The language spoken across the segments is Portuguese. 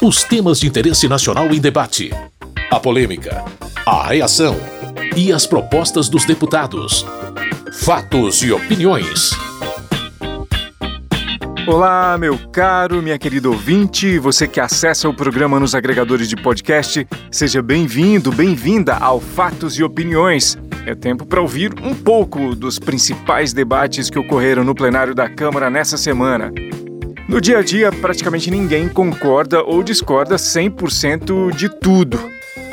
Os temas de interesse nacional em debate. A polêmica. A reação. E as propostas dos deputados. Fatos e opiniões. Olá, meu caro, minha querida ouvinte, você que acessa o programa nos agregadores de podcast, seja bem-vindo, bem-vinda ao Fatos e Opiniões. É tempo para ouvir um pouco dos principais debates que ocorreram no plenário da Câmara nessa semana. No dia a dia, praticamente ninguém concorda ou discorda 100% de tudo.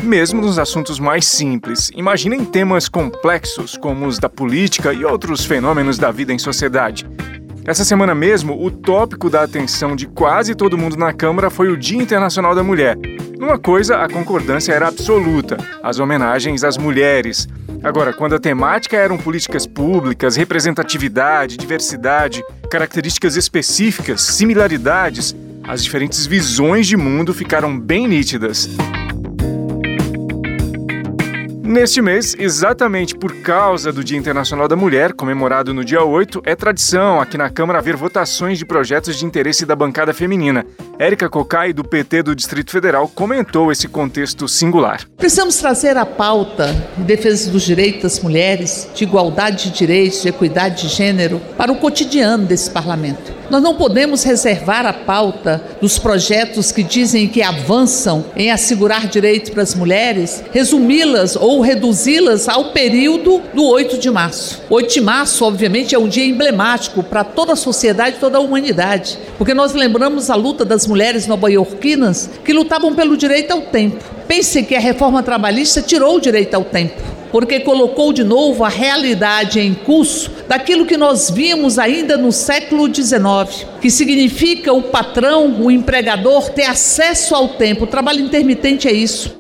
Mesmo nos assuntos mais simples, imaginem temas complexos como os da política e outros fenômenos da vida em sociedade. Essa semana mesmo, o tópico da atenção de quase todo mundo na Câmara foi o Dia Internacional da Mulher. Numa coisa, a concordância era absoluta: as homenagens às mulheres. Agora, quando a temática eram políticas públicas, representatividade, diversidade, características específicas, similaridades, as diferentes visões de mundo ficaram bem nítidas. Neste mês, exatamente por causa do Dia Internacional da Mulher, comemorado no dia 8, é tradição aqui na Câmara haver votações de projetos de interesse da bancada feminina. Érica Cocai, do PT do Distrito Federal, comentou esse contexto singular. Precisamos trazer a pauta de defesa dos direitos das mulheres, de igualdade de direitos, de equidade de gênero, para o cotidiano desse parlamento. Nós não podemos reservar a pauta dos projetos que dizem que avançam em assegurar direitos para as mulheres, resumi-las ou reduzi-las ao período do 8 de março. 8 de março, obviamente, é um dia emblemático para toda a sociedade, toda a humanidade, porque nós lembramos a luta das mulheres nova-iorquinas que lutavam pelo direito ao tempo. Pense que a reforma trabalhista tirou o direito ao tempo porque colocou de novo a realidade em curso daquilo que nós vimos ainda no século XIX, que significa o patrão, o empregador ter acesso ao tempo. O trabalho intermitente é isso.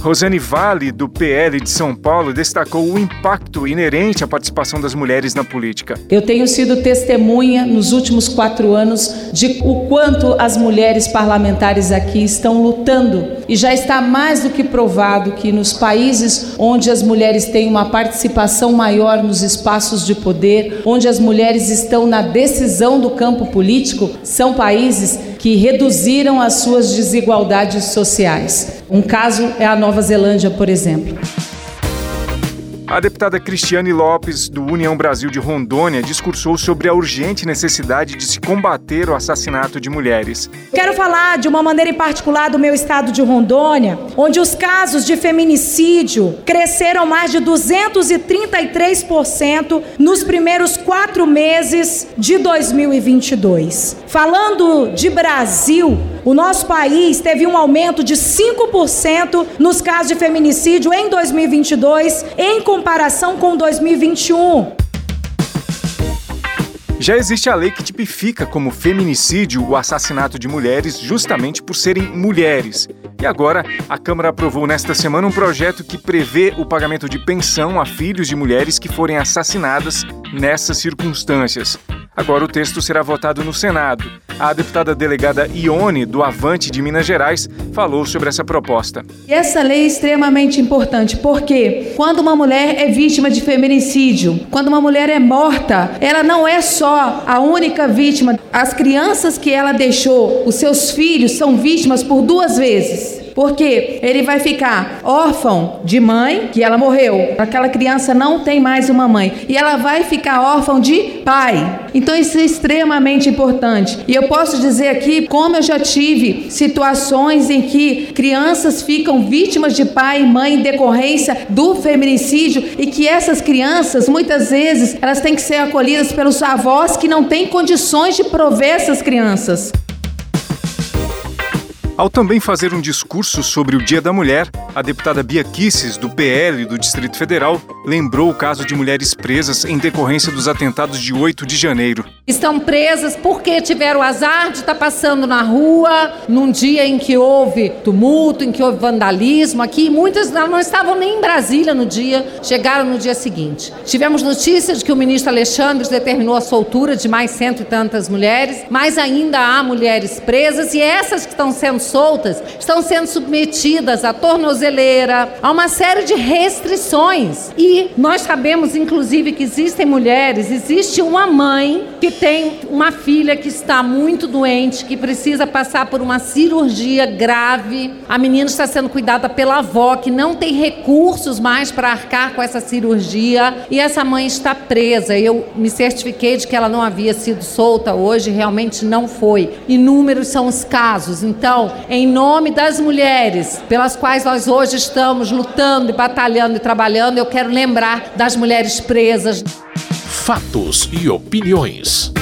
Rosane Vale, do PL de São Paulo, destacou o impacto inerente à participação das mulheres na política. Eu tenho sido testemunha nos últimos quatro anos de o quanto as mulheres parlamentares aqui estão lutando. E já está mais do que provado que nos países onde as mulheres têm uma participação maior nos espaços de poder, onde as mulheres estão na decisão do campo político, são países que reduziram as suas desigualdades sociais. Um caso é a Nova Zelândia, por exemplo. A deputada Cristiane Lopes, do União Brasil de Rondônia, discursou sobre a urgente necessidade de se combater o assassinato de mulheres. Quero falar de uma maneira em particular do meu estado de Rondônia, onde os casos de feminicídio cresceram mais de 233% nos primeiros quatro meses de 2022. Falando de Brasil, o nosso país teve um aumento de 5% nos casos de feminicídio em 2022, em comparação com 2021. Já existe a lei que tipifica como feminicídio o assassinato de mulheres justamente por serem mulheres. E agora, a Câmara aprovou nesta semana um projeto que prevê o pagamento de pensão a filhos de mulheres que forem assassinadas nessas circunstâncias. Agora o texto será votado no Senado. A deputada delegada Ione, do Avante de Minas Gerais, falou sobre essa proposta. Essa lei é extremamente importante porque quando uma mulher é vítima de feminicídio, quando uma mulher é morta, ela não é só a única vítima. As crianças que ela deixou, os seus filhos, são vítimas por duas vezes. Porque ele vai ficar órfão de mãe, que ela morreu. Aquela criança não tem mais uma mãe. E ela vai ficar órfão de pai. Então isso é extremamente importante. E eu posso dizer aqui como eu já tive situações em que crianças ficam vítimas de pai e mãe em decorrência do feminicídio e que essas crianças, muitas vezes, elas têm que ser acolhidas pelos avós que não têm condições de prover essas crianças. Ao também fazer um discurso sobre o Dia da Mulher, a deputada Bia Kisses, do PL do Distrito Federal, lembrou o caso de mulheres presas em decorrência dos atentados de 8 de janeiro. Estão presas porque tiveram o azar de estar passando na rua num dia em que houve tumulto, em que houve vandalismo aqui. Muitas não estavam nem em Brasília no dia, chegaram no dia seguinte. Tivemos notícias de que o ministro Alexandre determinou a soltura de mais cento e tantas mulheres, mas ainda há mulheres presas e essas que estão sendo soltas estão sendo submetidas a tornozeleira, a uma série de restrições. E nós sabemos, inclusive, que existem mulheres, existe uma mãe que tem uma filha que está muito doente, que precisa passar por uma cirurgia grave. A menina está sendo cuidada pela avó, que não tem recursos mais para arcar com essa cirurgia, e essa mãe está presa. Eu me certifiquei de que ela não havia sido solta hoje, realmente não foi. Inúmeros são os casos. Então, em nome das mulheres pelas quais nós hoje estamos lutando e batalhando e trabalhando, eu quero lembrar das mulheres presas. Fatos e opiniões.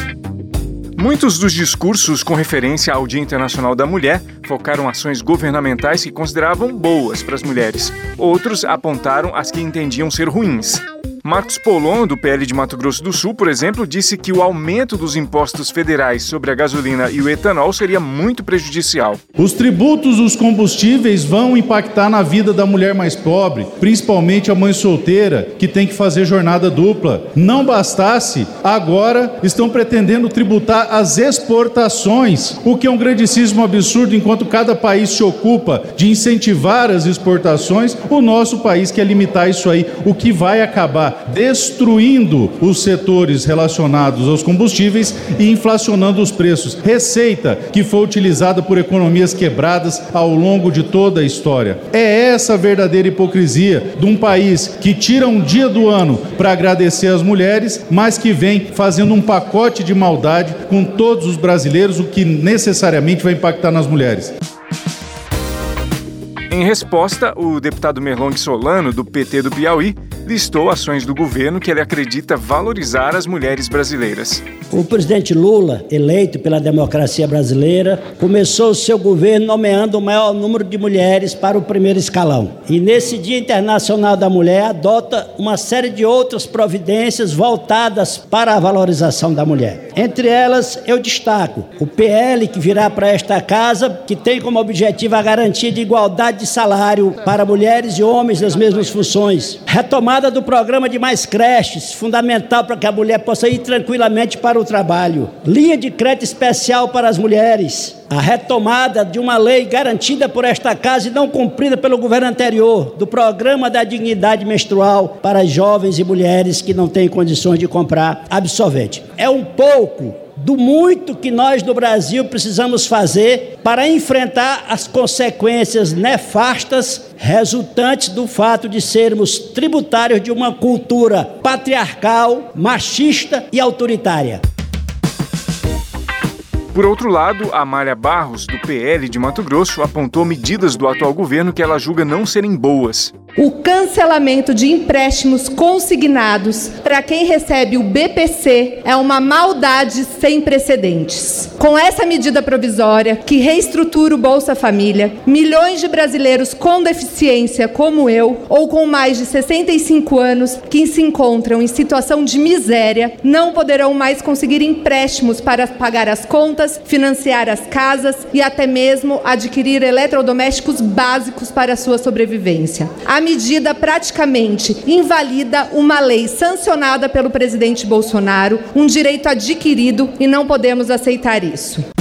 Muitos dos discursos com referência ao Dia Internacional da Mulher focaram ações governamentais que consideravam boas para as mulheres. Outros apontaram as que entendiam ser ruins. Marcos Polon, do PL de Mato Grosso do Sul, por exemplo, disse que o aumento dos impostos federais sobre a gasolina e o etanol seria muito prejudicial. Os tributos dos combustíveis vão impactar na vida da mulher mais pobre, principalmente a mãe solteira, que tem que fazer jornada dupla. Não bastasse, agora estão pretendendo tributar as exportações, o que é um grandíssimo absurdo, enquanto cada país se ocupa de incentivar as exportações, o nosso país quer limitar isso aí, o que vai acabar destruindo os setores relacionados aos combustíveis e inflacionando os preços. Receita que foi utilizada por economias quebradas ao longo de toda a história. É essa a verdadeira hipocrisia de um país que tira um dia do ano para agradecer as mulheres, mas que vem fazendo um pacote de maldade com todos os brasileiros, o que necessariamente vai impactar nas mulheres. Em resposta, o deputado Merlong Solano, do PT do Piauí, listou ações do governo que ele acredita valorizar as mulheres brasileiras. O presidente Lula, eleito pela democracia brasileira, começou o seu governo nomeando o maior número de mulheres para o primeiro escalão. E nesse Dia Internacional da Mulher, adota uma série de outras providências voltadas para a valorização da mulher. Entre elas, eu destaco o PL que virá para esta casa, que tem como objetivo a garantia de igualdade de salário para mulheres e homens nas mesmas funções. Retomada do programa de mais creches, fundamental para que a mulher possa ir tranquilamente para o trabalho, linha de crédito especial para as mulheres, a retomada de uma lei garantida por esta casa e não cumprida pelo governo anterior, do programa da dignidade menstrual para jovens e mulheres que não têm condições de comprar absorvente. É um pouco do muito que nós no Brasil precisamos fazer para enfrentar as consequências nefastas resultantes do fato de sermos tributários de uma cultura patriarcal, machista e autoritária. Por outro lado, Amália Barros, do PL de Mato Grosso, apontou medidas do atual governo que ela julga não serem boas o cancelamento de empréstimos consignados para quem recebe o BPC é uma maldade sem precedentes. Com essa medida provisória, que reestrutura o Bolsa Família, milhões de brasileiros com deficiência, como eu, ou com mais de 65 anos, que se encontram em situação de miséria, não poderão mais conseguir empréstimos para pagar as contas, financiar as casas e até mesmo adquirir eletrodomésticos básicos para sua sobrevivência. A medida praticamente invalida uma lei sancionada pelo presidente Bolsonaro, um direito adquirido e não podemos aceitar isso.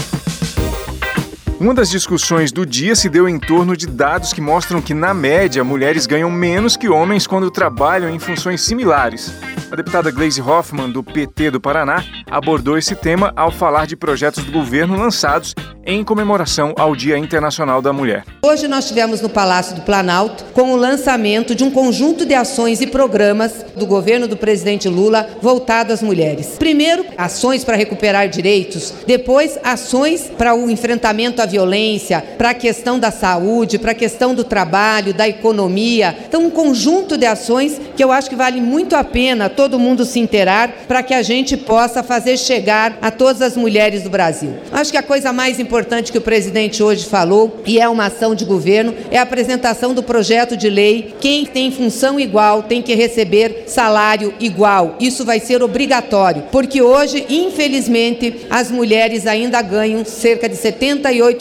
Uma das discussões do dia se deu em torno de dados que mostram que, na média, mulheres ganham menos que homens quando trabalham em funções similares. A deputada Gleisi Hoffmann, do PT do Paraná, abordou esse tema ao falar de projetos do governo lançados em comemoração ao Dia Internacional da Mulher. Hoje nós tivemos no Palácio do Planalto com o lançamento de um conjunto de ações e programas do governo do presidente Lula voltado às mulheres. Primeiro, ações para recuperar direitos, depois ações para o enfrentamento à violência, para a questão da saúde, para a questão do trabalho, da economia. Então, um conjunto de ações que eu acho que vale muito a pena todo mundo se inteirar para que a gente possa fazer chegar a todas as mulheres do Brasil. Acho que a coisa mais importante que o presidente hoje falou, e é uma ação de governo, é a apresentação do projeto de lei. Quem tem função igual tem que receber salário igual. Isso vai ser obrigatório, porque hoje, infelizmente, as mulheres ainda ganham cerca de 78%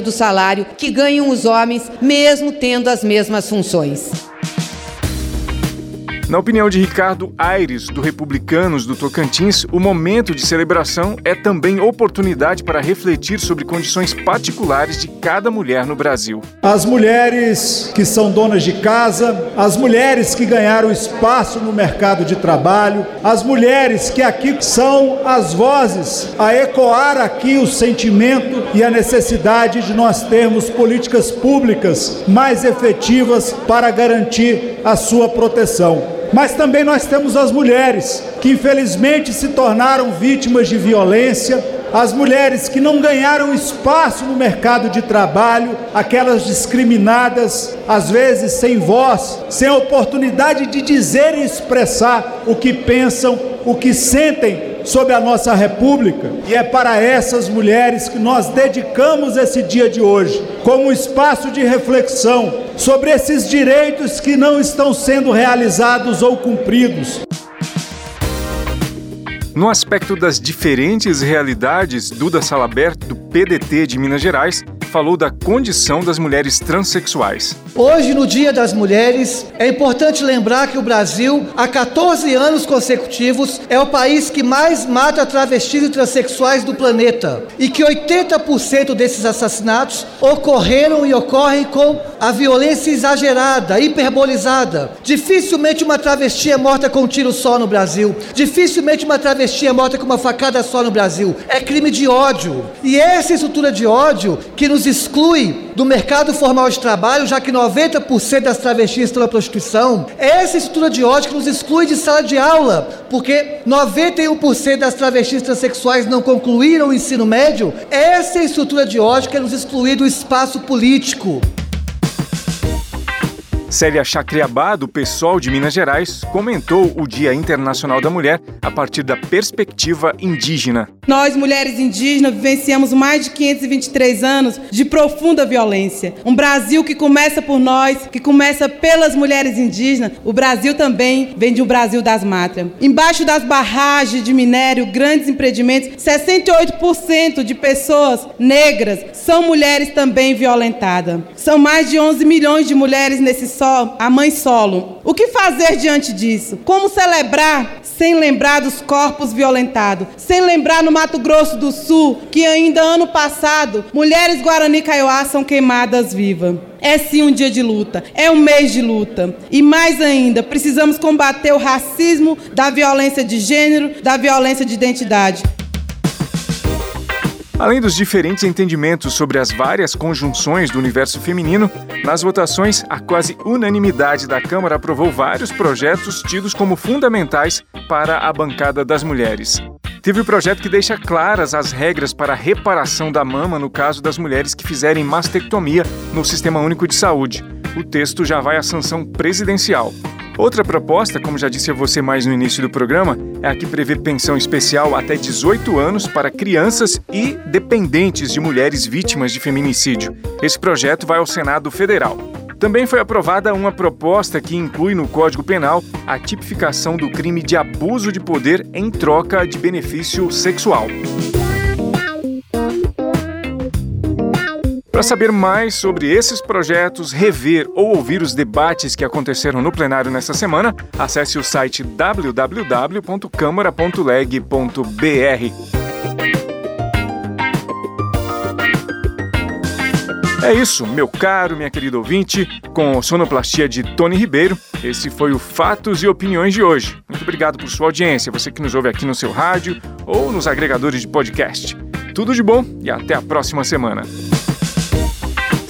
do salário que ganham os homens, mesmo tendo as mesmas funções. Na opinião de Ricardo Aires, do Republicanos do Tocantins, o momento de celebração é também oportunidade para refletir sobre condições particulares de cada mulher no Brasil. As mulheres que são donas de casa, as mulheres que ganharam espaço no mercado de trabalho, as mulheres que aqui são as vozes a ecoar aqui o sentimento e a necessidade de nós termos políticas públicas mais efetivas para garantir a sua proteção. Mas também nós temos as mulheres que infelizmente se tornaram vítimas de violência, as mulheres que não ganharam espaço no mercado de trabalho, aquelas discriminadas, às vezes sem voz, sem oportunidade de dizer e expressar o que pensam, o que sentem sobre a nossa República, e é para essas mulheres que nós dedicamos esse dia de hoje, como um espaço de reflexão sobre esses direitos que não estão sendo realizados ou cumpridos. No aspecto das diferentes realidades, Duda Salabert, do PDT de Minas Gerais, falou da condição das mulheres transexuais. Hoje, no Dia das Mulheres, é importante lembrar que o Brasil, há 14 anos consecutivos, é o país que mais mata travestis e transexuais do planeta e que 80% desses assassinatos ocorreram e ocorrem com a violência exagerada, hiperbolizada. Dificilmente uma travesti é morta com um tiro só no Brasil. Dificilmente uma travesti é morta com uma facada só no Brasil. É crime de ódio. E essa estrutura de ódio que nos exclui do mercado formal de trabalho, já que 90% das travestis estão na prostituição, é essa estrutura de ódio que nos exclui de sala de aula, porque 91% das travestis transexuais não concluíram o ensino médio, essa é estrutura de ódio que é nos excluir do espaço político. Célia Chacriabá, do PSOL de Minas Gerais, comentou o Dia Internacional da Mulher a partir da perspectiva indígena. Nós, mulheres indígenas, vivenciamos mais de 523 anos de profunda violência. Um Brasil que começa por nós, que começa pelas mulheres indígenas. O Brasil também vem de um Brasil das mátrias. Embaixo das barragens de minério, grandes empreendimentos, 68% de pessoas negras são mulheres também violentadas. São mais de 11 milhões de mulheres nesse só, a mãe solo. O que fazer diante disso? Como celebrar sem lembrar dos corpos violentados? Sem lembrar no Mato Grosso do Sul que ainda ano passado mulheres Guarani Kaiowá são queimadas vivas. É sim um dia de luta, é um mês de luta. E mais ainda, precisamos combater o racismo, da violência de gênero, da violência de identidade. Além dos diferentes entendimentos sobre as várias conjunções do universo feminino, nas votações, a quase unanimidade da Câmara aprovou vários projetos tidos como fundamentais para a bancada das mulheres. Teve o projeto que deixa claras as regras para a reparação da mama no caso das mulheres que fizerem mastectomia no Sistema Único de Saúde. O texto já vai à sanção presidencial. Outra proposta, como já disse a você mais no início do programa, é a que prevê pensão especial até 18 anos para crianças e dependentes de mulheres vítimas de feminicídio. Esse projeto vai ao Senado Federal. Também foi aprovada uma proposta que inclui no Código Penal a tipificação do crime de abuso de poder em troca de benefício sexual. Para saber mais sobre esses projetos, rever ou ouvir os debates que aconteceram no plenário nessa semana, acesse o site www.câmara.leg.br. É isso, meu caro, minha querida ouvinte, com sonoplastia de Tony Ribeiro. Esse foi o Fatos e Opiniões de hoje. Muito obrigado por sua audiência, você que nos ouve aqui no seu rádio ou nos agregadores de podcast. Tudo de bom e até a próxima semana.